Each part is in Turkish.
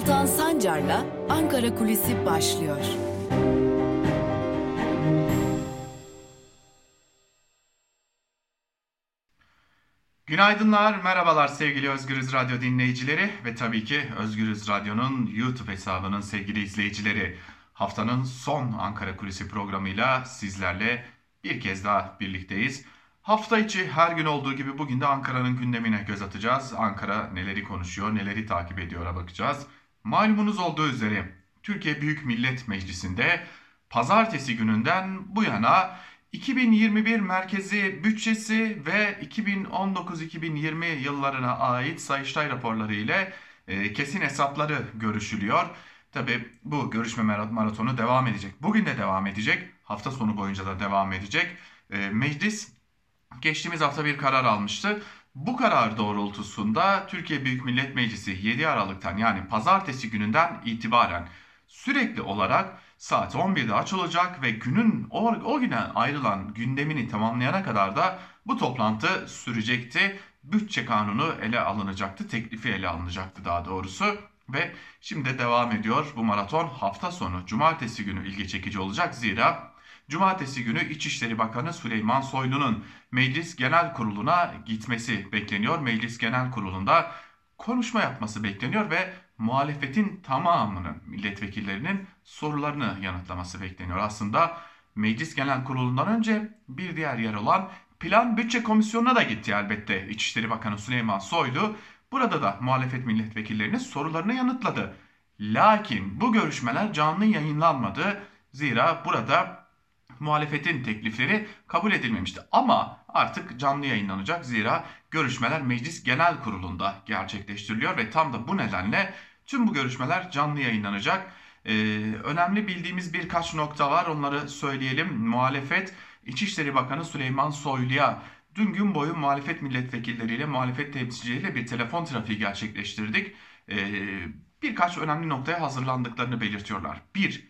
Altan Sancar'la Ankara Kulisi başlıyor. Günaydınlar, merhabalar sevgili Özgürüz Radyo dinleyicileri ve tabii ki Özgürüz Radyo'nun YouTube hesabının sevgili izleyicileri. Haftanın son Ankara Kulisi programıyla sizlerle bir kez daha birlikteyiz. Hafta içi her gün olduğu gibi bugün de Ankara'nın gündemine göz atacağız. Ankara neleri konuşuyor, neleri takip ediyor'a bakacağız. Malumunuz olduğu üzere Türkiye Büyük Millet Meclisi'nde pazartesi gününden bu yana 2021 merkezi bütçesi ve 2019-2020 yıllarına ait Sayıştay raporları ile e, kesin hesapları görüşülüyor. Tabi bu görüşme maratonu devam edecek. Bugün de devam edecek. Hafta sonu boyunca da devam edecek. E, meclis geçtiğimiz hafta bir karar almıştı. Bu karar doğrultusunda Türkiye Büyük Millet Meclisi 7 Aralık'tan yani pazartesi gününden itibaren sürekli olarak saat 11'de açılacak ve günün o, o güne ayrılan gündemini tamamlayana kadar da bu toplantı sürecekti. Bütçe kanunu ele alınacaktı, teklifi ele alınacaktı daha doğrusu. Ve şimdi devam ediyor bu maraton hafta sonu cumartesi günü ilgi çekici olacak zira Cumartesi günü İçişleri Bakanı Süleyman Soylu'nun Meclis Genel Kurulu'na gitmesi bekleniyor. Meclis Genel Kurulu'nda konuşma yapması bekleniyor ve muhalefetin tamamının milletvekillerinin sorularını yanıtlaması bekleniyor. Aslında Meclis Genel Kurulu'ndan önce bir diğer yer olan Plan Bütçe Komisyonu'na da gitti elbette İçişleri Bakanı Süleyman Soylu. Burada da muhalefet milletvekillerinin sorularını yanıtladı. Lakin bu görüşmeler canlı yayınlanmadı. Zira burada muhalefetin teklifleri kabul edilmemişti. Ama artık canlı yayınlanacak zira görüşmeler Meclis Genel Kurulu'nda gerçekleştiriliyor ve tam da bu nedenle tüm bu görüşmeler canlı yayınlanacak. Ee, önemli bildiğimiz birkaç nokta var onları söyleyelim. Muhalefet İçişleri Bakanı Süleyman Soylu'ya dün gün boyu muhalefet milletvekilleriyle, muhalefet temsilcileriyle bir telefon trafiği gerçekleştirdik. Ee, birkaç önemli noktaya hazırlandıklarını belirtiyorlar. Bir,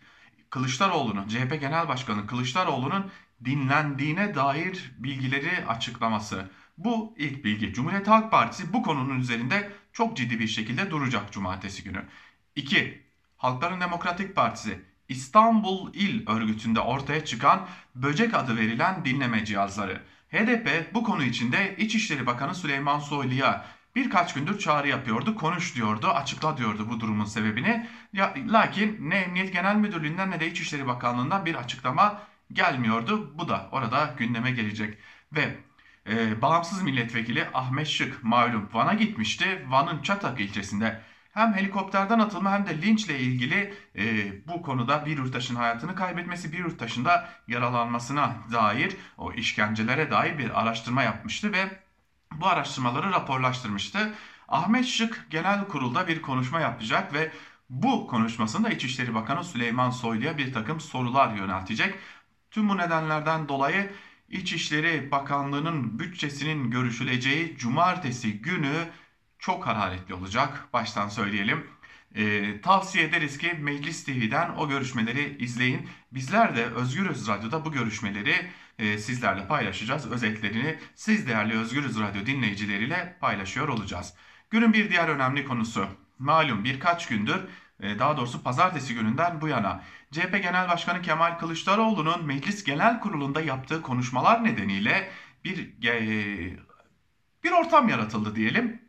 Kılıçdaroğlu'nun, CHP Genel Başkanı Kılıçdaroğlu'nun dinlendiğine dair bilgileri açıklaması. Bu ilk bilgi. Cumhuriyet Halk Partisi bu konunun üzerinde çok ciddi bir şekilde duracak cumartesi günü. 2. Halkların Demokratik Partisi İstanbul İl Örgütü'nde ortaya çıkan böcek adı verilen dinleme cihazları. HDP bu konu içinde İçişleri Bakanı Süleyman Soylu'ya birkaç gündür çağrı yapıyordu, konuş diyordu, açıkla diyordu bu durumun sebebini. Ya, lakin ne Emniyet Genel Müdürlüğü'nden ne de İçişleri Bakanlığı'ndan bir açıklama gelmiyordu. Bu da orada gündeme gelecek. Ve e, bağımsız milletvekili Ahmet Şık malum Van'a gitmişti. Van'ın Çatak ilçesinde hem helikopterden atılma hem de linçle ilgili e, bu konuda bir yurttaşın hayatını kaybetmesi, bir yurttaşın da yaralanmasına dair o işkencelere dair bir araştırma yapmıştı ve bu araştırmaları raporlaştırmıştı. Ahmet Şık genel kurulda bir konuşma yapacak ve bu konuşmasında İçişleri Bakanı Süleyman Soylu'ya bir takım sorular yöneltecek. Tüm bu nedenlerden dolayı İçişleri Bakanlığı'nın bütçesinin görüşüleceği cumartesi günü çok hararetli olacak. Baştan söyleyelim. Ee, tavsiye ederiz ki Meclis TV'den o görüşmeleri izleyin. Bizler de Özgürüz Radyo'da bu görüşmeleri e, sizlerle paylaşacağız. Özetlerini siz değerli Özgürüz Radyo dinleyicileriyle paylaşıyor olacağız. Günün bir diğer önemli konusu. Malum birkaç gündür e, daha doğrusu pazartesi gününden bu yana CHP Genel Başkanı Kemal Kılıçdaroğlu'nun Meclis Genel Kurulu'nda yaptığı konuşmalar nedeniyle bir e, bir ortam yaratıldı diyelim.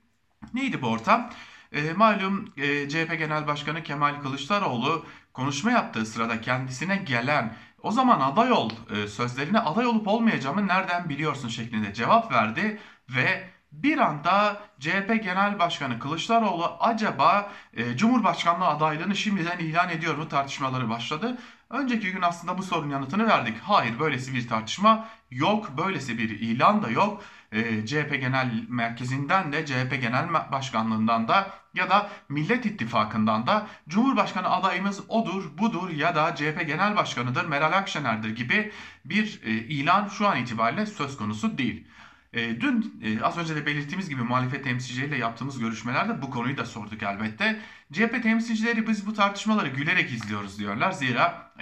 Neydi bu ortam? E, malum e, CHP Genel Başkanı Kemal Kılıçdaroğlu konuşma yaptığı sırada kendisine gelen o zaman aday ol e, sözlerine aday olup olmayacağımı nereden biliyorsun şeklinde cevap verdi ve bir anda CHP Genel Başkanı Kılıçdaroğlu acaba e, Cumhurbaşkanlığı adaylığını şimdiden ilan ediyor mu tartışmaları başladı. Önceki gün aslında bu sorunun yanıtını verdik. Hayır böylesi bir tartışma yok, böylesi bir ilan da yok. E, CHP Genel Merkezi'nden de CHP Genel Başkanlığından da ya da Millet İttifakı'ndan da Cumhurbaşkanı adayımız odur, budur ya da CHP Genel Başkanı'dır, Meral Akşener'dir gibi bir e, ilan şu an itibariyle söz konusu değil. E, dün az önce de belirttiğimiz gibi muhalefet temsilcileriyle yaptığımız görüşmelerde bu konuyu da sorduk elbette. CHP temsilcileri biz bu tartışmaları gülerek izliyoruz diyorlar. Zira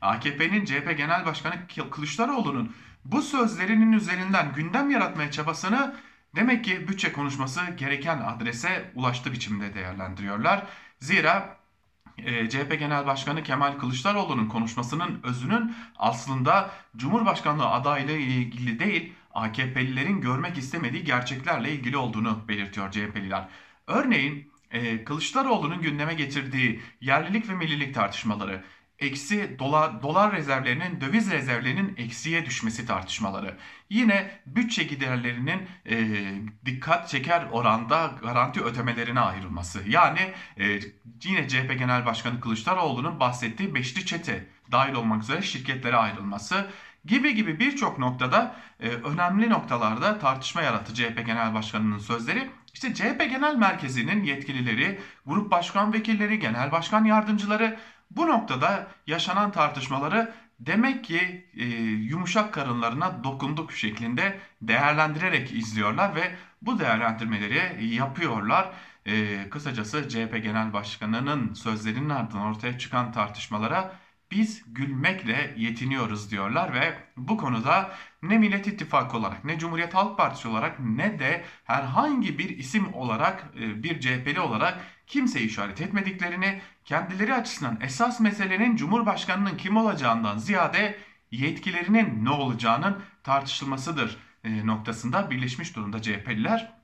AKP'nin CHP Genel Başkanı Kılıçdaroğlu'nun bu sözlerinin üzerinden gündem yaratmaya çabasını demek ki bütçe konuşması gereken adrese ulaştı biçimde değerlendiriyorlar. Zira e, CHP Genel Başkanı Kemal Kılıçdaroğlu'nun konuşmasının özünün aslında Cumhurbaşkanlığı adaylığı ile ilgili değil, AKP'lilerin görmek istemediği gerçeklerle ilgili olduğunu belirtiyor CHP'liler. Örneğin e, Kılıçdaroğlu'nun gündeme getirdiği yerlilik ve millilik tartışmaları, eksi dolar, dolar rezervlerinin, döviz rezervlerinin eksiye düşmesi tartışmaları. Yine bütçe giderlerinin e, dikkat çeker oranda garanti ödemelerine ayrılması. Yani e, yine CHP Genel Başkanı Kılıçdaroğlu'nun bahsettiği beşli çete dahil olmak üzere şirketlere ayrılması gibi gibi birçok noktada e, önemli noktalarda tartışma yarattı CHP Genel Başkanı'nın sözleri. İşte CHP Genel Merkezi'nin yetkilileri, grup başkan vekilleri, genel başkan yardımcıları bu noktada yaşanan tartışmaları demek ki e, yumuşak karınlarına dokunduk şeklinde değerlendirerek izliyorlar ve bu değerlendirmeleri yapıyorlar. E, kısacası CHP Genel Başkanı'nın sözlerinin ardından ortaya çıkan tartışmalara biz gülmekle yetiniyoruz diyorlar ve bu konuda ne Millet İttifakı olarak ne Cumhuriyet Halk Partisi olarak ne de herhangi bir isim olarak e, bir CHP'li olarak kimseyi işaret etmediklerini kendileri açısından esas meselenin Cumhurbaşkanının kim olacağından ziyade yetkilerinin ne olacağının tartışılmasıdır e, noktasında birleşmiş durumda CHP'liler.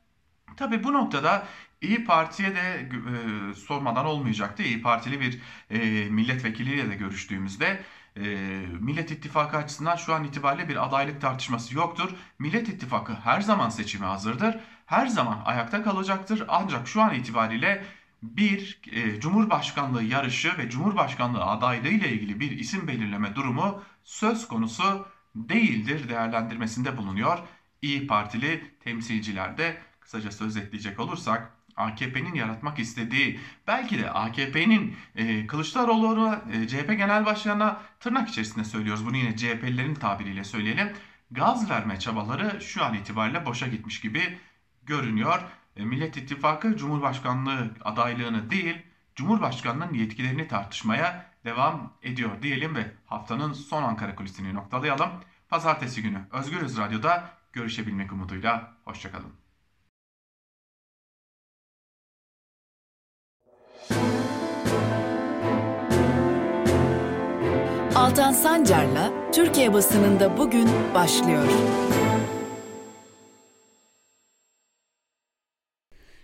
Tabi bu noktada İyi Parti'ye de e, sormadan olmayacaktı. İyi Partili bir e, milletvekiliyle de görüştüğümüzde e, Millet İttifakı açısından şu an itibariyle bir adaylık tartışması yoktur. Millet İttifakı her zaman seçime hazırdır. Her zaman ayakta kalacaktır. Ancak şu an itibariyle bir e, Cumhurbaşkanlığı yarışı ve Cumhurbaşkanlığı adaylığı ile ilgili bir isim belirleme durumu söz konusu değildir değerlendirmesinde bulunuyor. İyi Partili temsilciler de kısacası özetleyecek olursak AKP'nin yaratmak istediği belki de AKP'nin e, Kılıçdaroğlu'na e, CHP Genel Başkanı'na tırnak içerisinde söylüyoruz. Bunu yine CHP'lilerin tabiriyle söyleyelim. Gaz verme çabaları şu an itibariyle boşa gitmiş gibi görünüyor. E, Millet İttifakı Cumhurbaşkanlığı adaylığını değil Cumhurbaşkanlığının yetkilerini tartışmaya devam ediyor diyelim ve haftanın son Ankara kulisini noktalayalım. Pazartesi günü Özgürüz Radyo'da görüşebilmek umuduyla. Hoşçakalın. Altan Sancar'la Türkiye basınında bugün başlıyor.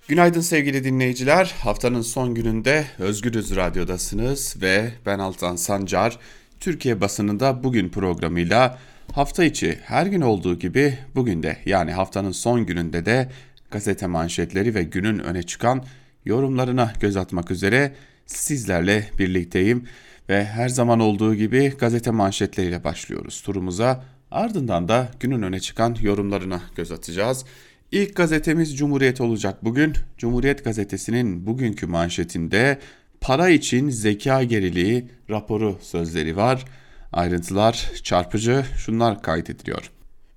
Günaydın sevgili dinleyiciler. Haftanın son gününde Özgürüz Radyo'dasınız ve ben Altan Sancar. Türkiye basınında bugün programıyla hafta içi her gün olduğu gibi bugün de yani haftanın son gününde de gazete manşetleri ve günün öne çıkan yorumlarına göz atmak üzere sizlerle birlikteyim. Ve her zaman olduğu gibi gazete manşetleriyle başlıyoruz turumuza. Ardından da günün öne çıkan yorumlarına göz atacağız. İlk gazetemiz Cumhuriyet olacak bugün. Cumhuriyet gazetesinin bugünkü manşetinde para için zeka geriliği raporu sözleri var. Ayrıntılar çarpıcı şunlar kaydediliyor.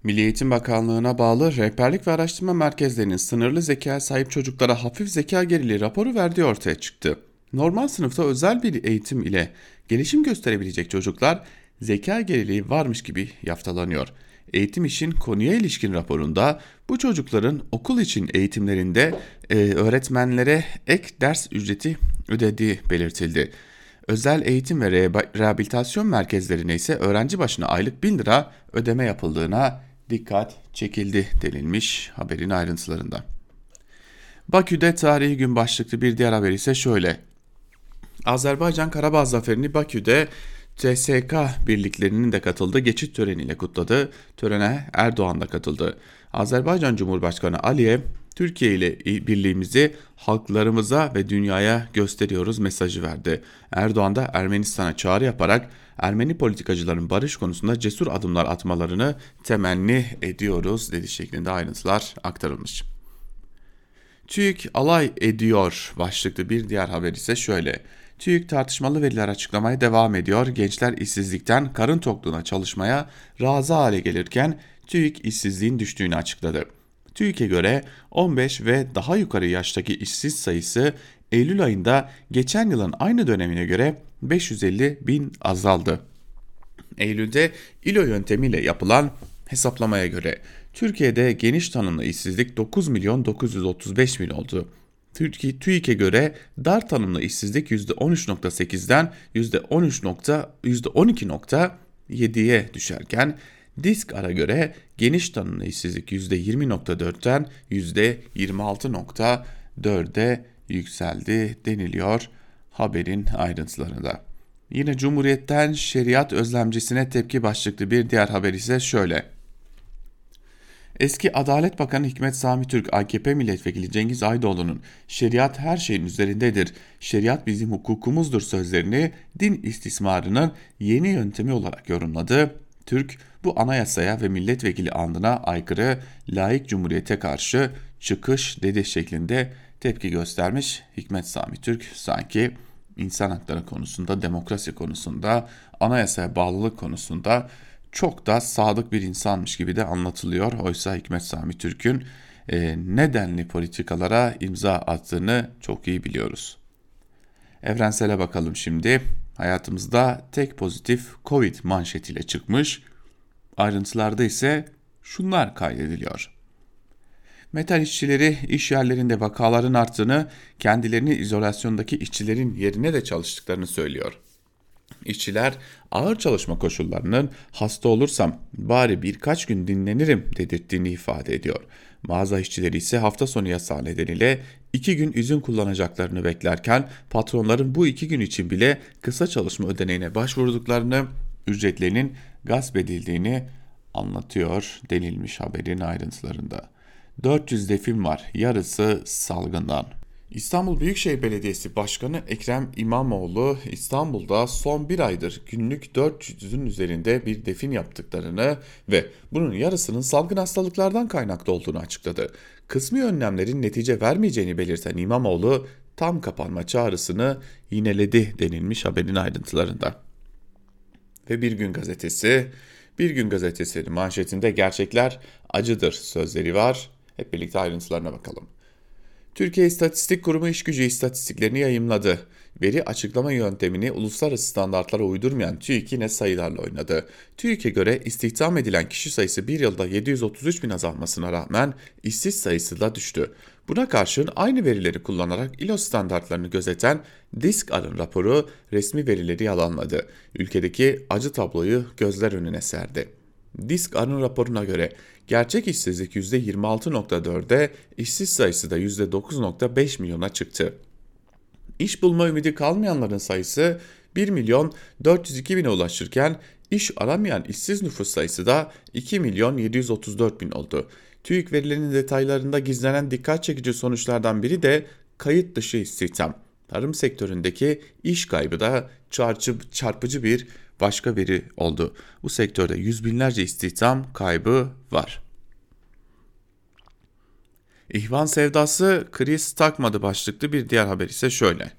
Milli Eğitim Bakanlığı'na bağlı rehberlik ve araştırma merkezlerinin sınırlı zeka sahip çocuklara hafif zeka geriliği raporu verdiği ortaya çıktı. Normal sınıfta özel bir eğitim ile gelişim gösterebilecek çocuklar zeka geriliği varmış gibi yaftalanıyor. Eğitim işin konuya ilişkin raporunda bu çocukların okul için eğitimlerinde e, öğretmenlere ek ders ücreti ödediği belirtildi. Özel eğitim ve rehabilitasyon merkezlerine ise öğrenci başına aylık 1000 lira ödeme yapıldığına dikkat çekildi denilmiş haberin ayrıntılarında. Bakü'de tarihi gün başlıklı bir diğer haber ise şöyle. Azerbaycan Karabağ zaferini Bakü'de CSK birliklerinin de katıldığı geçit töreniyle kutladı. Törene Erdoğan da katıldı. Azerbaycan Cumhurbaşkanı Aliyev Türkiye ile birliğimizi halklarımıza ve dünyaya gösteriyoruz mesajı verdi. Erdoğan da Ermenistan'a çağrı yaparak Ermeni politikacıların barış konusunda cesur adımlar atmalarını temenni ediyoruz dedi şeklinde ayrıntılar aktarılmış. TÜİK alay ediyor başlıklı bir diğer haber ise şöyle. TÜİK tartışmalı veriler açıklamaya devam ediyor. Gençler işsizlikten karın tokluğuna çalışmaya razı hale gelirken TÜİK işsizliğin düştüğünü açıkladı. TÜİK'e göre 15 ve daha yukarı yaştaki işsiz sayısı Eylül ayında geçen yılın aynı dönemine göre 550 bin azaldı. Eylül'de İLO yöntemiyle yapılan hesaplamaya göre Türkiye'de geniş tanımlı işsizlik 9 milyon 935 bin oldu. TÜİK'e göre dar tanımlı işsizlik %13.8'den %12.7'ye düşerken Disk ara göre geniş tanımlı işsizlik %20.4'ten %26.4'e yükseldi deniliyor haberin ayrıntılarında. Yine Cumhuriyet'ten şeriat özlemcisine tepki başlıklı bir diğer haber ise şöyle. Eski Adalet Bakanı Hikmet Sami Türk, AKP Milletvekili Cengiz Aydoğdu'nun şeriat her şeyin üzerindedir, şeriat bizim hukukumuzdur sözlerini din istismarının yeni yöntemi olarak yorumladı. Türk, bu anayasaya ve milletvekili andına aykırı layık cumhuriyete karşı çıkış dedi şeklinde tepki göstermiş. Hikmet Sami Türk sanki insan hakları konusunda, demokrasi konusunda, anayasaya bağlılık konusunda çok da sadık bir insanmış gibi de anlatılıyor. Oysa Hikmet Sami Türk'ün e, nedenli politikalara imza attığını çok iyi biliyoruz. Evrensele bakalım şimdi. Hayatımızda tek pozitif Covid manşetiyle çıkmış. Ayrıntılarda ise şunlar kaydediliyor. Metal işçileri iş yerlerinde vakaların arttığını, kendilerini izolasyondaki işçilerin yerine de çalıştıklarını söylüyor. İşçiler ağır çalışma koşullarının hasta olursam bari birkaç gün dinlenirim dedirttiğini ifade ediyor. Mağaza işçileri ise hafta sonu yasağı nedeniyle iki gün izin kullanacaklarını beklerken patronların bu iki gün için bile kısa çalışma ödeneğine başvurduklarını, ücretlerinin gasp edildiğini anlatıyor denilmiş haberin ayrıntılarında. 400 defin var, yarısı salgından. İstanbul Büyükşehir Belediyesi Başkanı Ekrem İmamoğlu İstanbul'da son bir aydır günlük 400'ün üzerinde bir defin yaptıklarını ve bunun yarısının salgın hastalıklardan kaynaklı olduğunu açıkladı. Kısmi önlemlerin netice vermeyeceğini belirten İmamoğlu tam kapanma çağrısını yineledi denilmiş haberin ayrıntılarında. Ve Bir Gün Gazetesi, Bir Gün Gazetesi'nin manşetinde gerçekler acıdır sözleri var. Hep birlikte ayrıntılarına bakalım. Türkiye İstatistik Kurumu iş gücü istatistiklerini yayımladı. Veri açıklama yöntemini uluslararası standartlara uydurmayan TÜİK yine sayılarla oynadı. TÜİK'e göre istihdam edilen kişi sayısı bir yılda 733 bin azalmasına rağmen işsiz sayısı da düştü. Buna karşın aynı verileri kullanarak ILO standartlarını gözeten Disk Arın raporu resmi verileri yalanladı. Ülkedeki acı tabloyu gözler önüne serdi. Disk Arın raporuna göre gerçek işsizlik %26.4'e, işsiz sayısı da %9.5 milyona çıktı. İş bulma ümidi kalmayanların sayısı 1 milyon 402 bine ulaşırken iş aramayan işsiz nüfus sayısı da 2 milyon 734 bin oldu. TÜİK verilerinin detaylarında gizlenen dikkat çekici sonuçlardan biri de kayıt dışı istihdam. Tarım sektöründeki iş kaybı da çarpıcı bir başka veri oldu. Bu sektörde yüz binlerce istihdam kaybı var. İhvan sevdası kriz takmadı başlıklı bir diğer haber ise şöyle.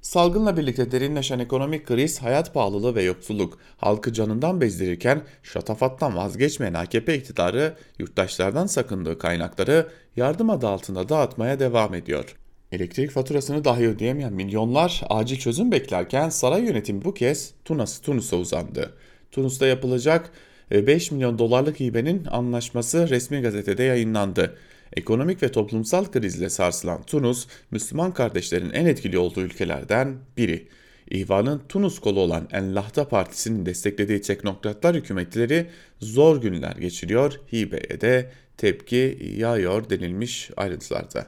Salgınla birlikte derinleşen ekonomik kriz, hayat pahalılığı ve yoksulluk halkı canından bezdirirken şatafattan vazgeçmeyen AKP iktidarı yurttaşlardan sakındığı kaynakları yardım adı altında dağıtmaya devam ediyor. Elektrik faturasını dahi ödeyemeyen milyonlar acil çözüm beklerken saray yönetimi bu kez Tunus, Tunus'a uzandı. Tunus'ta yapılacak 5 e, milyon dolarlık hibenin anlaşması resmi gazetede yayınlandı. Ekonomik ve toplumsal krizle sarsılan Tunus, Müslüman kardeşlerin en etkili olduğu ülkelerden biri. İhvanın Tunus kolu olan Ennahda Partisi'nin desteklediği teknokratlar hükümetleri zor günler geçiriyor, hibeye de tepki yağıyor denilmiş ayrıntılarda.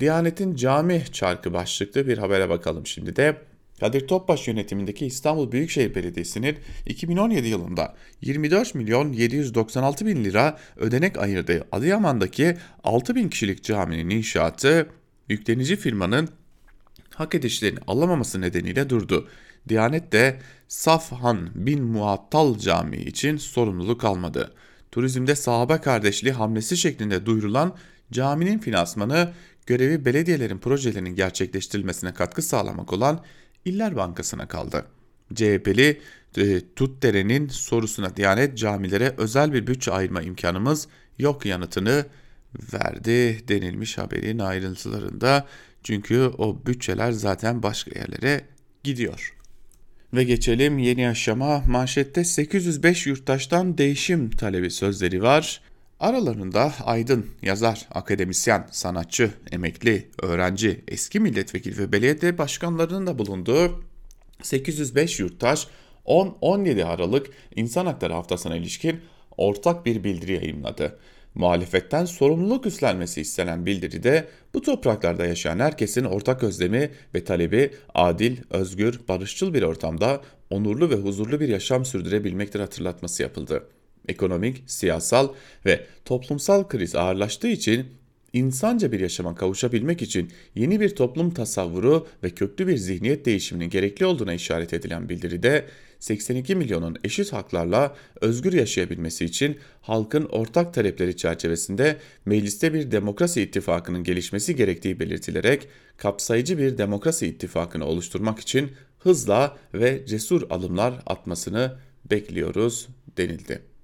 Diyanet'in cami çarkı başlıklı bir habere bakalım şimdi de. Kadir Topbaş yönetimindeki İstanbul Büyükşehir Belediyesi'nin 2017 yılında 24 milyon 796 bin lira ödenek ayırdığı Adıyaman'daki 6 bin kişilik caminin inşaatı yüklenici firmanın hak edişlerini alamaması nedeniyle durdu. Diyanet de Safhan bin Muattal Camii için sorumluluk almadı. Turizmde sahabe kardeşliği hamlesi şeklinde duyurulan caminin finansmanı görevi belediyelerin projelerinin gerçekleştirilmesine katkı sağlamak olan İller Bankası'na kaldı. CHP'li e, Tutdere'nin sorusuna Diyanet camilere özel bir bütçe ayırma imkanımız yok yanıtını verdi denilmiş haberin ayrıntılarında. Çünkü o bütçeler zaten başka yerlere gidiyor. Ve geçelim yeni aşama manşette 805 yurttaştan değişim talebi sözleri var. Aralarında aydın, yazar, akademisyen, sanatçı, emekli, öğrenci, eski milletvekili ve belediye başkanlarının da bulunduğu 805 yurttaş 10-17 Aralık İnsan Hakları Haftası'na ilişkin ortak bir bildiri yayınladı. Muhalefetten sorumluluk üstlenmesi istenen bildiride bu topraklarda yaşayan herkesin ortak özlemi ve talebi adil, özgür, barışçıl bir ortamda onurlu ve huzurlu bir yaşam sürdürebilmektir hatırlatması yapıldı. Ekonomik, siyasal ve toplumsal kriz ağırlaştığı için insanca bir yaşama kavuşabilmek için yeni bir toplum tasavvuru ve köklü bir zihniyet değişiminin gerekli olduğuna işaret edilen bildiride 82 milyonun eşit haklarla özgür yaşayabilmesi için halkın ortak talepleri çerçevesinde mecliste bir demokrasi ittifakının gelişmesi gerektiği belirtilerek kapsayıcı bir demokrasi ittifakını oluşturmak için hızla ve cesur alımlar atmasını bekliyoruz denildi.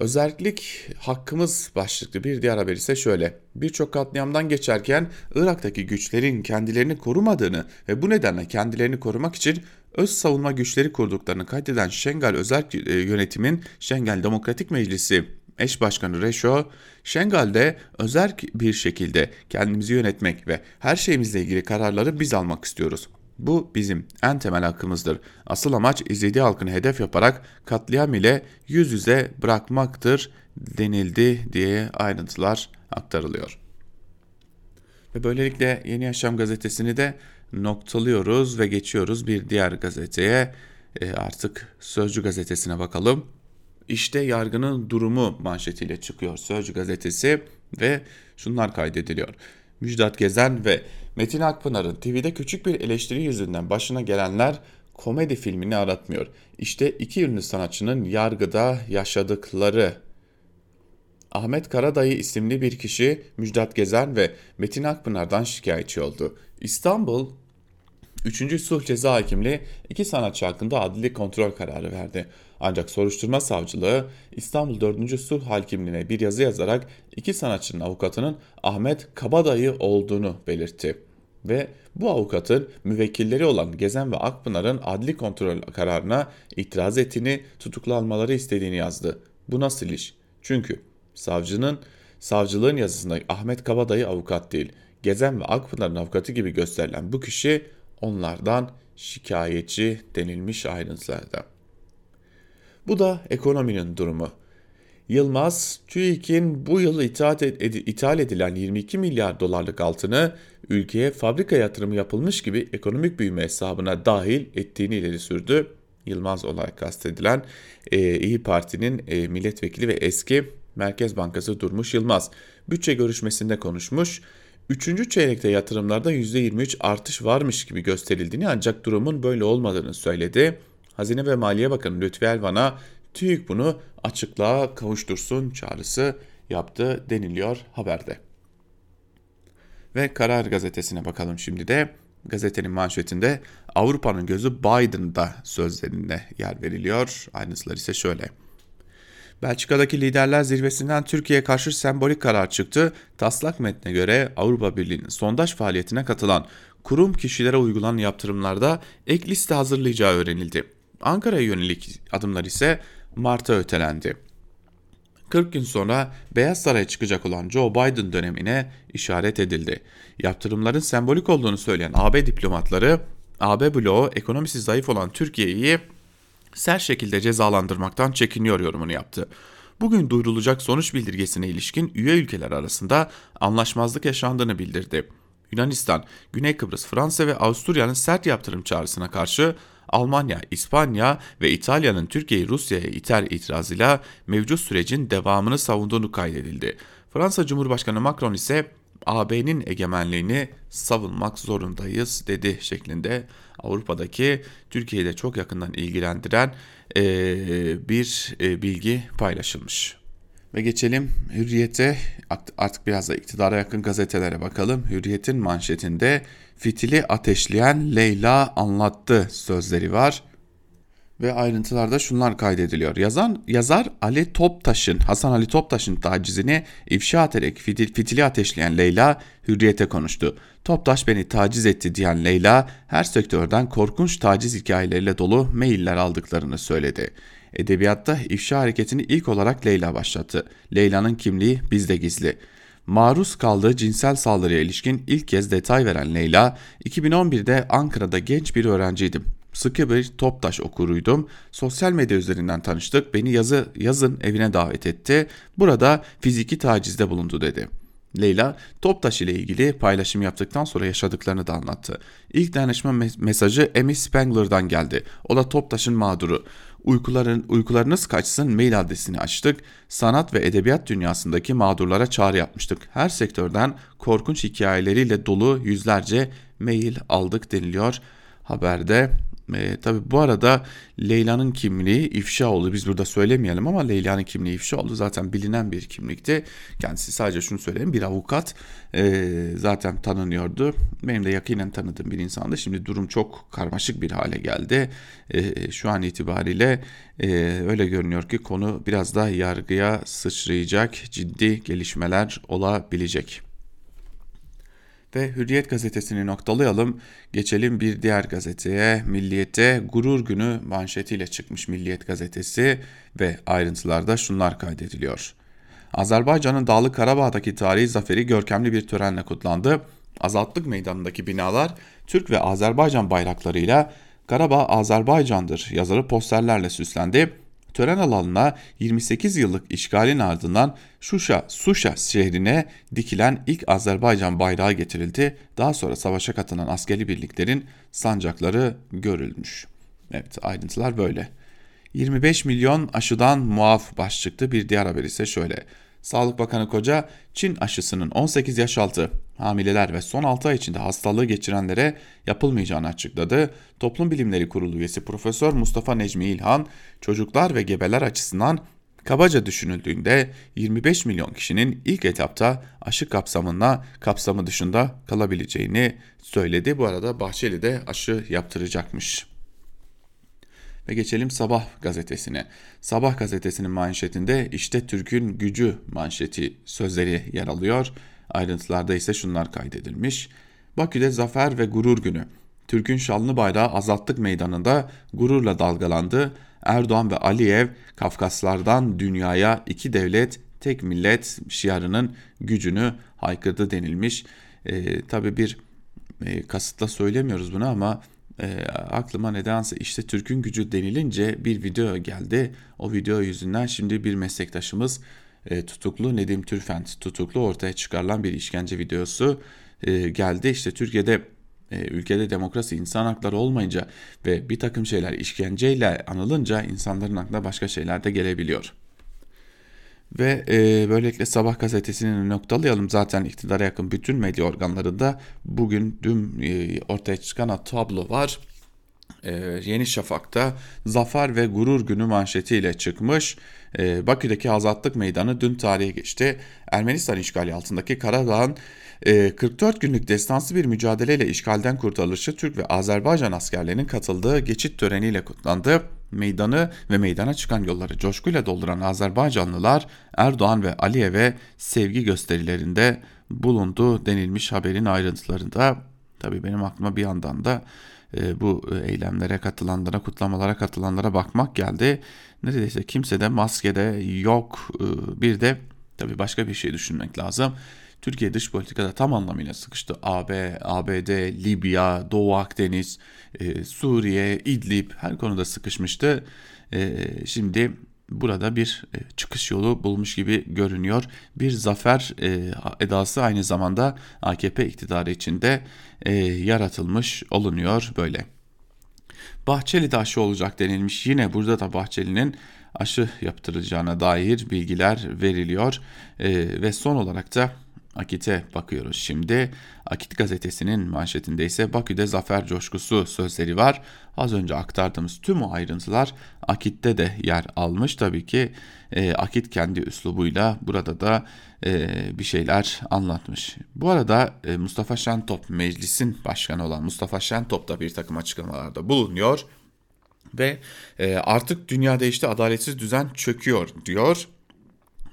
Özellik hakkımız başlıklı bir diğer haber ise şöyle. Birçok katliamdan geçerken Irak'taki güçlerin kendilerini korumadığını ve bu nedenle kendilerini korumak için öz savunma güçleri kurduklarını kaydeden Şengal Özel e, Yönetim'in Şengal Demokratik Meclisi eş başkanı Reşo, Şengal'de özel bir şekilde kendimizi yönetmek ve her şeyimizle ilgili kararları biz almak istiyoruz. Bu bizim en temel hakkımızdır. Asıl amaç izlediği halkını hedef yaparak katliam ile yüz yüze bırakmaktır denildi diye ayrıntılar aktarılıyor. Ve böylelikle Yeni Yaşam gazetesini de noktalıyoruz ve geçiyoruz bir diğer gazeteye. E artık Sözcü gazetesine bakalım. İşte yargının durumu manşetiyle çıkıyor Sözcü gazetesi ve şunlar kaydediliyor. Müjdat Gezen ve Metin Akpınar'ın TV'de küçük bir eleştiri yüzünden başına gelenler komedi filmini aratmıyor. İşte iki ünlü sanatçının yargıda yaşadıkları. Ahmet Karadayı isimli bir kişi Müjdat Gezen ve Metin Akpınar'dan şikayetçi oldu. İstanbul 3. Sulh Ceza Hakimliği iki sanatçı hakkında adli kontrol kararı verdi. Ancak soruşturma savcılığı İstanbul 4. Sulh Hakimliğine bir yazı yazarak iki sanatçının avukatının Ahmet Kabadayı olduğunu belirtti. Ve bu avukatın müvekkilleri olan Gezen ve Akpınar'ın adli kontrol kararına itiraz ettiğini, tutuklanmaları istediğini yazdı. Bu nasıl iş? Çünkü savcının savcılığın yazısında Ahmet Kabadayı avukat değil, Gezen ve Akpınar'ın avukatı gibi gösterilen bu kişi onlardan şikayetçi denilmiş ayrıntılarda. Bu da ekonominin durumu. Yılmaz, TÜİK'in bu yıl ithal, ed- ithal edilen 22 milyar dolarlık altını ülkeye fabrika yatırımı yapılmış gibi ekonomik büyüme hesabına dahil ettiğini ileri sürdü. Yılmaz olarak kastedilen e, İyi Parti'nin e, milletvekili ve eski Merkez Bankası Durmuş Yılmaz bütçe görüşmesinde konuşmuş. Üçüncü çeyrekte yatırımlarda %23 artış varmış gibi gösterildiğini ancak durumun böyle olmadığını söyledi. Hazine ve Maliye Bakanı Lütfi Elvan'a TÜİK bunu açıklığa kavuştursun çağrısı yaptı deniliyor haberde. Ve Karar Gazetesi'ne bakalım şimdi de. Gazetenin manşetinde Avrupa'nın gözü Biden'da sözlerinde yer veriliyor. Ayrıntılar ise şöyle. Belçika'daki liderler zirvesinden Türkiye'ye karşı sembolik karar çıktı. Taslak metne göre Avrupa Birliği'nin sondaj faaliyetine katılan kurum kişilere uygulanan yaptırımlarda ek liste hazırlayacağı öğrenildi. Ankara'ya yönelik adımlar ise Mart'a ötelendi. 40 gün sonra Beyaz Saray'a çıkacak olan Joe Biden dönemine işaret edildi. Yaptırımların sembolik olduğunu söyleyen AB diplomatları AB bloğu ekonomisi zayıf olan Türkiye'yi sert şekilde cezalandırmaktan çekiniyor yorumunu yaptı. Bugün duyurulacak sonuç bildirgesine ilişkin üye ülkeler arasında anlaşmazlık yaşandığını bildirdi. Yunanistan, Güney Kıbrıs, Fransa ve Avusturya'nın sert yaptırım çağrısına karşı Almanya, İspanya ve İtalya'nın Türkiye'yi Rusya'ya iter itirazıyla mevcut sürecin devamını savunduğunu kaydedildi. Fransa Cumhurbaşkanı Macron ise AB'nin egemenliğini savunmak zorundayız dedi şeklinde Avrupa'daki Türkiye'yi de çok yakından ilgilendiren e, bir e, bilgi paylaşılmış. Ve geçelim Hürriyet'e artık biraz da iktidara yakın gazetelere bakalım. Hürriyet'in manşetinde fitili ateşleyen Leyla anlattı sözleri var. Ve ayrıntılarda şunlar kaydediliyor. Yazan, yazar Ali Toptaş'ın, Hasan Ali Toptaş'ın tacizini ifşa ederek fitil, fitili ateşleyen Leyla hürriyete konuştu. Toptaş beni taciz etti diyen Leyla her sektörden korkunç taciz hikayeleriyle dolu mailler aldıklarını söyledi. Edebiyatta ifşa hareketini ilk olarak Leyla başlattı. Leyla'nın kimliği bizde gizli. Maruz kaldığı cinsel saldırıya ilişkin ilk kez detay veren Leyla, 2011'de Ankara'da genç bir öğrenciydim. Sıkı bir Toptaş okuruydum. Sosyal medya üzerinden tanıştık. Beni yazı, yazın evine davet etti. Burada fiziki tacizde bulundu dedi. Leyla Toptaş ile ilgili paylaşım yaptıktan sonra yaşadıklarını da anlattı. İlk dayanışma mesajı Amy Spangler'dan geldi. O da Toptaş'ın mağduru. Uykuların, uykularınız kaçsın mail adresini açtık. Sanat ve edebiyat dünyasındaki mağdurlara çağrı yapmıştık. Her sektörden korkunç hikayeleriyle dolu yüzlerce mail aldık deniliyor haberde. E, tabii bu arada Leyla'nın kimliği ifşa oldu. Biz burada söylemeyelim ama Leyla'nın kimliği ifşa oldu. Zaten bilinen bir kimlikti. Kendisi sadece şunu söyleyeyim bir avukat e, zaten tanınıyordu. Benim de yakinen tanıdığım bir insandı. Şimdi durum çok karmaşık bir hale geldi. E, şu an itibariyle e, öyle görünüyor ki konu biraz daha yargıya sıçrayacak ciddi gelişmeler olabilecek. Ve Hürriyet gazetesini noktalayalım. Geçelim bir diğer gazeteye. Milliyet'e gurur günü manşetiyle çıkmış Milliyet gazetesi ve ayrıntılarda şunlar kaydediliyor. Azerbaycan'ın Dağlı Karabağ'daki tarihi zaferi görkemli bir törenle kutlandı. Azatlık Meydanı'ndaki binalar Türk ve Azerbaycan bayraklarıyla Karabağ Azerbaycan'dır yazılı posterlerle süslendi tören alanına 28 yıllık işgalin ardından Şuşa, Suşa şehrine dikilen ilk Azerbaycan bayrağı getirildi. Daha sonra savaşa katılan askeri birliklerin sancakları görülmüş. Evet ayrıntılar böyle. 25 milyon aşıdan muaf baş çıktı. Bir diğer haber ise şöyle. Sağlık Bakanı Koca, Çin aşısının 18 yaş altı hamileler ve son 6 ay içinde hastalığı geçirenlere yapılmayacağını açıkladı. Toplum Bilimleri Kurulu üyesi Profesör Mustafa Necmi İlhan, çocuklar ve gebeler açısından kabaca düşünüldüğünde 25 milyon kişinin ilk etapta aşı kapsamında kapsamı dışında kalabileceğini söyledi. Bu arada Bahçeli de aşı yaptıracakmış. Ve geçelim Sabah gazetesine. Sabah gazetesinin manşetinde işte Türk'ün gücü manşeti sözleri yer alıyor. Ayrıntılarda ise şunlar kaydedilmiş. Bakü'de zafer ve gurur günü. Türk'ün şanlı bayrağı Azatlık Meydanı'nda gururla dalgalandı. Erdoğan ve Aliyev Kafkaslardan dünyaya iki devlet tek millet şiarının gücünü haykırdı denilmiş. E, tabii bir e, kasıtla söylemiyoruz bunu ama e, aklıma nedense işte Türk'ün gücü denilince bir video geldi. O video yüzünden şimdi bir meslektaşımız e, tutuklu Nedim Türfent tutuklu ortaya çıkarılan bir işkence videosu e, geldi. İşte Türkiye'de e, ülkede demokrasi, insan hakları olmayınca ve bir takım şeyler işkenceyle anılınca insanların aklına başka şeyler de gelebiliyor. Ve e, böylelikle Sabah gazetesini noktalayalım. Zaten iktidara yakın bütün medya organlarında bugün dün e, ortaya çıkan tablo var. E, Yeni Şafak'ta Zafer ve Gurur Günü manşetiyle çıkmış. E, Bakü'deki Azatlık Meydanı dün tarihe geçti. Ermenistan işgali altındaki Karadağ'ın 44 günlük destansı bir mücadeleyle işgalden kurtarılışı Türk ve Azerbaycan askerlerinin katıldığı geçit töreniyle kutlandı meydanı ve meydana çıkan yolları coşkuyla dolduran Azerbaycanlılar Erdoğan ve Aliyev'e sevgi gösterilerinde bulundu denilmiş haberin ayrıntılarında. Tabii benim aklıma bir yandan da e, bu eylemlere katılanlara, kutlamalara katılanlara bakmak geldi. Neredeyse kimse de maskede yok. E, bir de tabii başka bir şey düşünmek lazım. Türkiye dış politikada tam anlamıyla sıkıştı. AB, ABD, Libya, Doğu Akdeniz, e, Suriye, İdlib her konuda sıkışmıştı. E, şimdi burada bir e, çıkış yolu bulmuş gibi görünüyor. Bir zafer e, edası aynı zamanda AKP iktidarı içinde e, yaratılmış olunuyor böyle. Bahçeli de aşı olacak denilmiş. Yine burada da Bahçeli'nin aşı yaptırılacağına dair bilgiler veriliyor. E, ve son olarak da Akit'e bakıyoruz şimdi. Akit gazetesinin manşetinde ise Bakü'de zafer coşkusu sözleri var. Az önce aktardığımız tüm o ayrıntılar Akit'te de yer almış. Tabii ki e, Akit kendi üslubuyla burada da e, bir şeyler anlatmış. Bu arada e, Mustafa Şentop meclisin başkanı olan Mustafa Şentop da bir takım açıklamalarda bulunuyor. Ve e, artık dünya değişti adaletsiz düzen çöküyor diyor.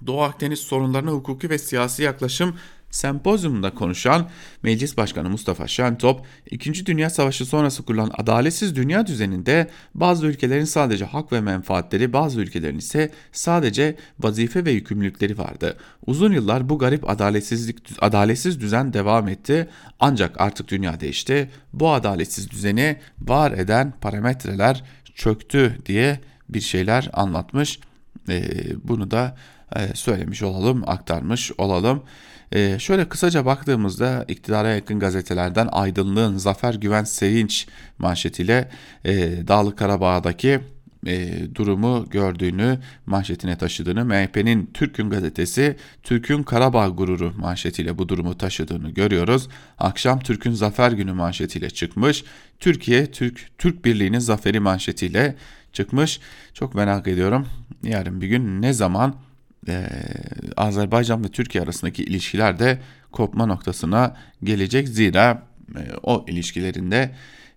Doğu Akdeniz sorunlarına hukuki ve siyasi yaklaşım Sempozyumda konuşan Meclis Başkanı Mustafa Şentop, 2. Dünya Savaşı sonrası kurulan adaletsiz dünya düzeninde bazı ülkelerin sadece hak ve menfaatleri, bazı ülkelerin ise sadece vazife ve yükümlülükleri vardı. Uzun yıllar bu garip adaletsizlik adaletsiz düzen devam etti ancak artık dünya değişti. Bu adaletsiz düzeni var eden parametreler çöktü diye bir şeyler anlatmış. Ee, bunu da e, söylemiş olalım, aktarmış olalım. Ee, şöyle kısaca baktığımızda iktidara yakın gazetelerden Aydınlığın Zafer Güven Sevinç manşetiyle e, Dağlı Karabağ'daki e, durumu gördüğünü manşetine taşıdığını MHP'nin Türk'ün gazetesi Türk'ün Karabağ gururu manşetiyle bu durumu taşıdığını görüyoruz. Akşam Türk'ün Zafer Günü manşetiyle çıkmış. Türkiye Türk Türk Birliği'nin zaferi manşetiyle çıkmış. Çok merak ediyorum. Yarın bir gün ne zaman e, Azerbaycan ve Türkiye arasındaki ilişkiler de kopma noktasına gelecek. Zira e, o ilişkilerinde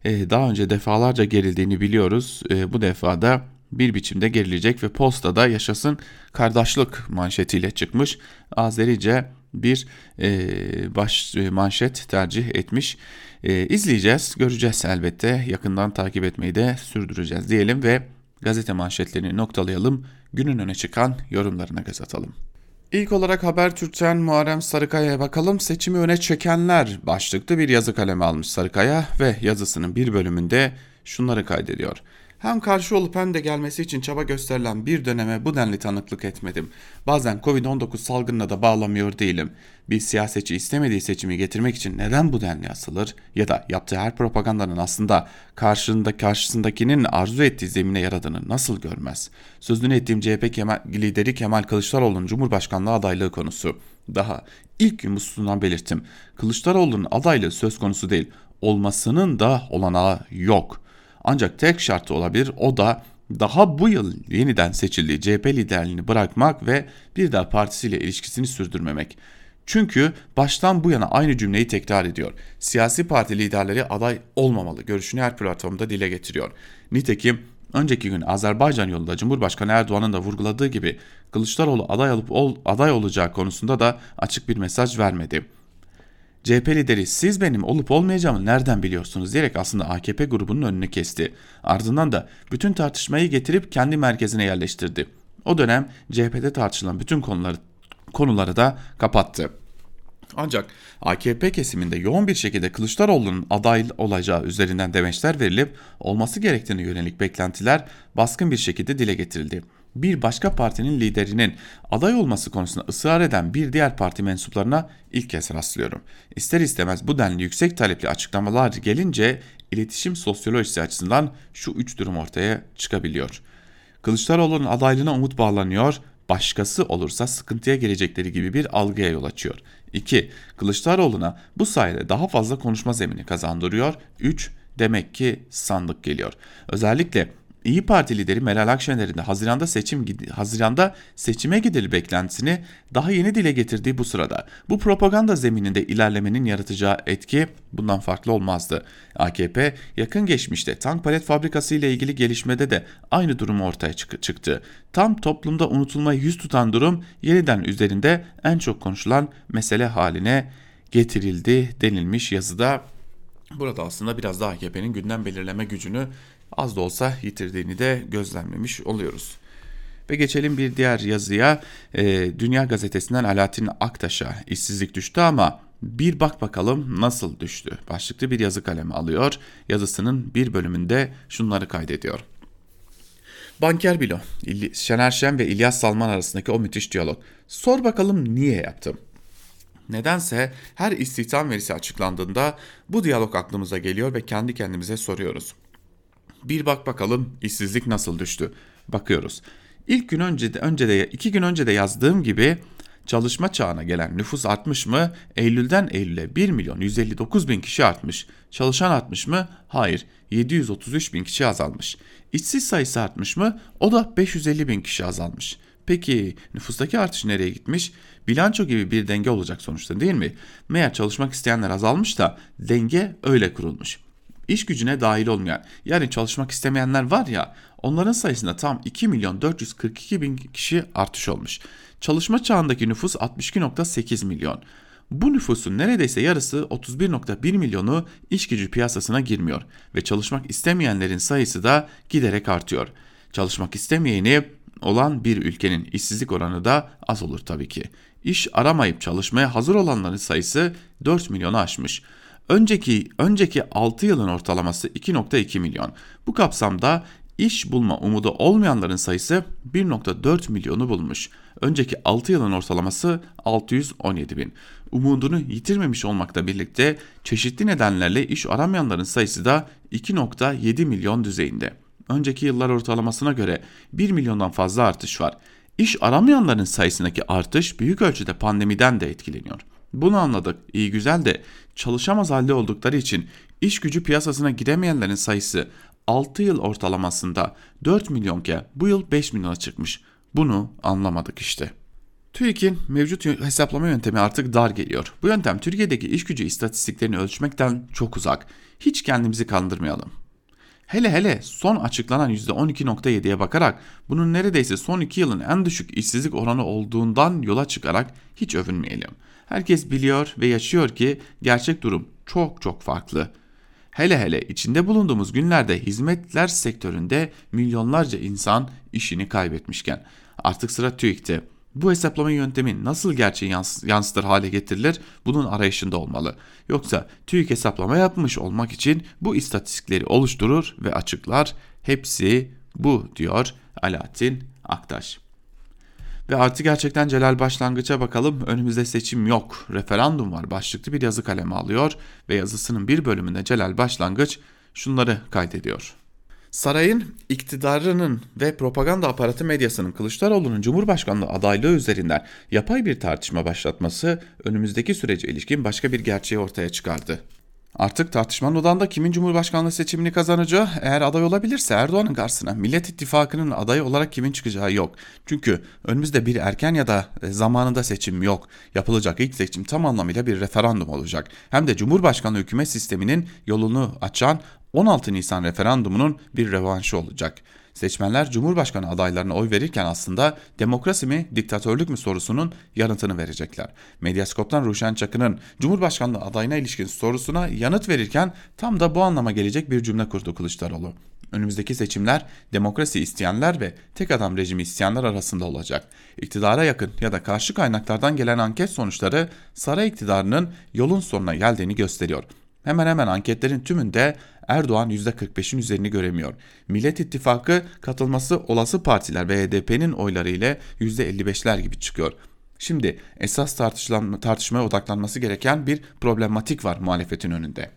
e, daha önce defalarca gerildiğini biliyoruz. E, bu defada bir biçimde gerilecek ve postada yaşasın kardeşlik manşetiyle çıkmış. Azerice bir e, baş e, manşet tercih etmiş. E, izleyeceğiz, göreceğiz elbette. Yakından takip etmeyi de sürdüreceğiz diyelim ve gazete manşetlerini noktalayalım. Günün öne çıkan yorumlarına göz atalım. İlk olarak Habertürk'ten Muharrem Sarıkaya'ya bakalım. Seçimi öne çekenler başlıklı bir yazı kalemi almış Sarıkaya ve yazısının bir bölümünde şunları kaydediyor. Hem karşı olup hem de gelmesi için çaba gösterilen bir döneme bu denli tanıklık etmedim. Bazen Covid-19 salgınına da bağlamıyor değilim. Bir siyasetçi istemediği seçimi getirmek için neden bu denli asılır ya da yaptığı her propagandanın aslında karşında karşısındakinin arzu ettiği zemine yaradığını nasıl görmez? Sözünü ettiğim CHP Kemal, lideri Kemal Kılıçdaroğlu'nun Cumhurbaşkanlığı adaylığı konusu. Daha ilk gün musluğundan belirttim. Kılıçdaroğlu'nun adaylığı söz konusu değil. Olmasının da olanağı yok.'' Ancak tek şartı olabilir o da daha bu yıl yeniden seçildiği CHP liderliğini bırakmak ve bir daha partisiyle ilişkisini sürdürmemek. Çünkü baştan bu yana aynı cümleyi tekrar ediyor. Siyasi parti liderleri aday olmamalı görüşünü her platformda dile getiriyor. Nitekim önceki gün Azerbaycan yolunda Cumhurbaşkanı Erdoğan'ın da vurguladığı gibi Kılıçdaroğlu aday olup ol, aday olacağı konusunda da açık bir mesaj vermedi. CHP lideri siz benim olup olmayacağımı nereden biliyorsunuz diyerek aslında AKP grubunun önünü kesti. Ardından da bütün tartışmayı getirip kendi merkezine yerleştirdi. O dönem CHP'de tartışılan bütün konuları konuları da kapattı. Ancak AKP kesiminde yoğun bir şekilde Kılıçdaroğlu'nun aday olacağı üzerinden demeçler verilip olması gerektiğine yönelik beklentiler baskın bir şekilde dile getirildi bir başka partinin liderinin aday olması konusunda ısrar eden bir diğer parti mensuplarına ilk kez rastlıyorum. İster istemez bu denli yüksek talepli açıklamalar gelince iletişim sosyolojisi açısından şu üç durum ortaya çıkabiliyor. Kılıçdaroğlu'nun adaylığına umut bağlanıyor, başkası olursa sıkıntıya gelecekleri gibi bir algıya yol açıyor. 2. Kılıçdaroğlu'na bu sayede daha fazla konuşma zemini kazandırıyor. 3. Demek ki sandık geliyor. Özellikle İyi Parti lideri Meral Akşener'in de Haziran'da seçim Haziran'da seçime gidil beklentisini daha yeni dile getirdiği bu sırada bu propaganda zemininde ilerlemenin yaratacağı etki bundan farklı olmazdı. AKP yakın geçmişte tank palet fabrikası ile ilgili gelişmede de aynı durum ortaya çıktı. Tam toplumda unutulmayı yüz tutan durum yeniden üzerinde en çok konuşulan mesele haline getirildi denilmiş yazıda. Burada aslında biraz da AKP'nin gündem belirleme gücünü az da olsa yitirdiğini de gözlemlemiş oluyoruz. Ve geçelim bir diğer yazıya. E, Dünya Gazetesi'nden Alaaddin Aktaş'a işsizlik düştü ama bir bak bakalım nasıl düştü. Başlıklı bir yazı kalemi alıyor. Yazısının bir bölümünde şunları kaydediyor. Banker Bilo, Şener Şen ve İlyas Salman arasındaki o müthiş diyalog. Sor bakalım niye yaptım? Nedense her istihdam verisi açıklandığında bu diyalog aklımıza geliyor ve kendi kendimize soruyoruz. Bir bak bakalım işsizlik nasıl düştü. Bakıyoruz. İlk gün önce de, önce de iki gün önce de yazdığım gibi çalışma çağına gelen nüfus artmış mı? Eylül'den Eylül'e 1 milyon 159 bin kişi artmış. Çalışan artmış mı? Hayır 733 bin kişi azalmış. İşsiz sayısı artmış mı? O da 550 bin kişi azalmış. Peki nüfustaki artış nereye gitmiş? Bilanço gibi bir denge olacak sonuçta değil mi? Meğer çalışmak isteyenler azalmış da denge öyle kurulmuş iş gücüne dahil olmayan yani çalışmak istemeyenler var ya onların sayısında tam 2 milyon 442 bin kişi artış olmuş. Çalışma çağındaki nüfus 62.8 milyon. Bu nüfusun neredeyse yarısı 31.1 milyonu iş gücü piyasasına girmiyor ve çalışmak istemeyenlerin sayısı da giderek artıyor. Çalışmak istemeyeni olan bir ülkenin işsizlik oranı da az olur tabii ki. İş aramayıp çalışmaya hazır olanların sayısı 4 milyonu aşmış. Önceki önceki 6 yılın ortalaması 2.2 milyon. Bu kapsamda iş bulma umudu olmayanların sayısı 1.4 milyonu bulmuş. Önceki 6 yılın ortalaması 617 bin. Umudunu yitirmemiş olmakla birlikte çeşitli nedenlerle iş aramayanların sayısı da 2.7 milyon düzeyinde. Önceki yıllar ortalamasına göre 1 milyondan fazla artış var. İş aramayanların sayısındaki artış büyük ölçüde pandemiden de etkileniyor. Bunu anladık. İyi güzel de çalışamaz halde oldukları için iş gücü piyasasına giremeyenlerin sayısı 6 yıl ortalamasında 4 milyonken bu yıl 5 milyona çıkmış. Bunu anlamadık işte. TÜİK'in mevcut hesaplama yöntemi artık dar geliyor. Bu yöntem Türkiye'deki iş gücü istatistiklerini ölçmekten çok uzak. Hiç kendimizi kandırmayalım. Hele hele son açıklanan %12.7'ye bakarak bunun neredeyse son 2 yılın en düşük işsizlik oranı olduğundan yola çıkarak hiç övünmeyelim. Herkes biliyor ve yaşıyor ki gerçek durum çok çok farklı. Hele hele içinde bulunduğumuz günlerde hizmetler sektöründe milyonlarca insan işini kaybetmişken artık sıra TÜİK'te. Bu hesaplama yöntemi nasıl gerçeği yans yansıtır hale getirilir bunun arayışında olmalı. Yoksa TÜİK hesaplama yapmış olmak için bu istatistikleri oluşturur ve açıklar. Hepsi bu diyor Alaaddin Aktaş. Ve artık gerçekten Celal Başlangıç'a bakalım. Önümüzde seçim yok, referandum var başlıklı bir yazı kalemi alıyor ve yazısının bir bölümünde Celal Başlangıç şunları kaydediyor. Sarayın iktidarının ve propaganda aparatı medyasının Kılıçdaroğlu'nun Cumhurbaşkanlığı adaylığı üzerinden yapay bir tartışma başlatması önümüzdeki sürece ilişkin başka bir gerçeği ortaya çıkardı. Artık tartışmanın odağında kimin Cumhurbaşkanlığı seçimini kazanacağı eğer aday olabilirse Erdoğan'ın karşısına Millet İttifakı'nın adayı olarak kimin çıkacağı yok. Çünkü önümüzde bir erken ya da e, zamanında seçim yok. Yapılacak ilk seçim tam anlamıyla bir referandum olacak. Hem de Cumhurbaşkanlığı hükümet sisteminin yolunu açan 16 Nisan referandumunun bir revanşı olacak. Seçmenler Cumhurbaşkanı adaylarına oy verirken aslında demokrasi mi, diktatörlük mü sorusunun yanıtını verecekler. Medyaskop'tan Ruşen Çakı'nın Cumhurbaşkanlığı adayına ilişkin sorusuna yanıt verirken tam da bu anlama gelecek bir cümle kurdu Kılıçdaroğlu. Önümüzdeki seçimler demokrasi isteyenler ve tek adam rejimi isteyenler arasında olacak. İktidara yakın ya da karşı kaynaklardan gelen anket sonuçları saray iktidarının yolun sonuna geldiğini gösteriyor. Hemen hemen anketlerin tümünde Erdoğan %45'in üzerini göremiyor. Millet İttifakı katılması olası partiler ve HDP'nin oyları ile %55'ler gibi çıkıyor. Şimdi esas tartışmaya odaklanması gereken bir problematik var muhalefetin önünde.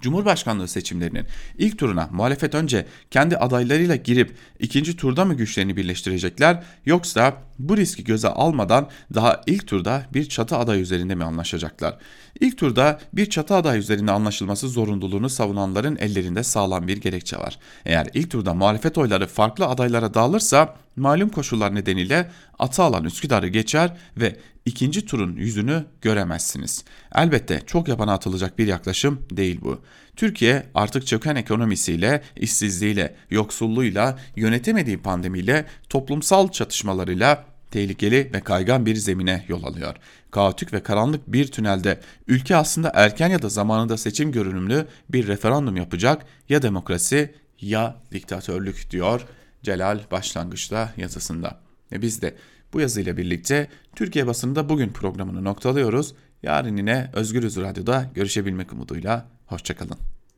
Cumhurbaşkanlığı seçimlerinin ilk turuna muhalefet önce kendi adaylarıyla girip ikinci turda mı güçlerini birleştirecekler yoksa bu riski göze almadan daha ilk turda bir çatı aday üzerinde mi anlaşacaklar? İlk turda bir çatı aday üzerinde anlaşılması zorunluluğunu savunanların ellerinde sağlam bir gerekçe var. Eğer ilk turda muhalefet oyları farklı adaylara dağılırsa malum koşullar nedeniyle atı alan Üsküdar'ı geçer ve ikinci turun yüzünü göremezsiniz. Elbette çok yabana atılacak bir yaklaşım değil bu. Türkiye artık çöken ekonomisiyle, işsizliğiyle, yoksulluğuyla, yönetemediği pandemiyle, toplumsal çatışmalarıyla tehlikeli ve kaygan bir zemine yol alıyor. Kaotik ve karanlık bir tünelde ülke aslında erken ya da zamanında seçim görünümlü bir referandum yapacak ya demokrasi ya diktatörlük diyor Celal başlangıçta yazısında. Ve biz de bu yazıyla birlikte Türkiye basında bugün programını noktalıyoruz. Yarın yine Özgürüz Radyo'da görüşebilmek umuduyla. Hoşçakalın.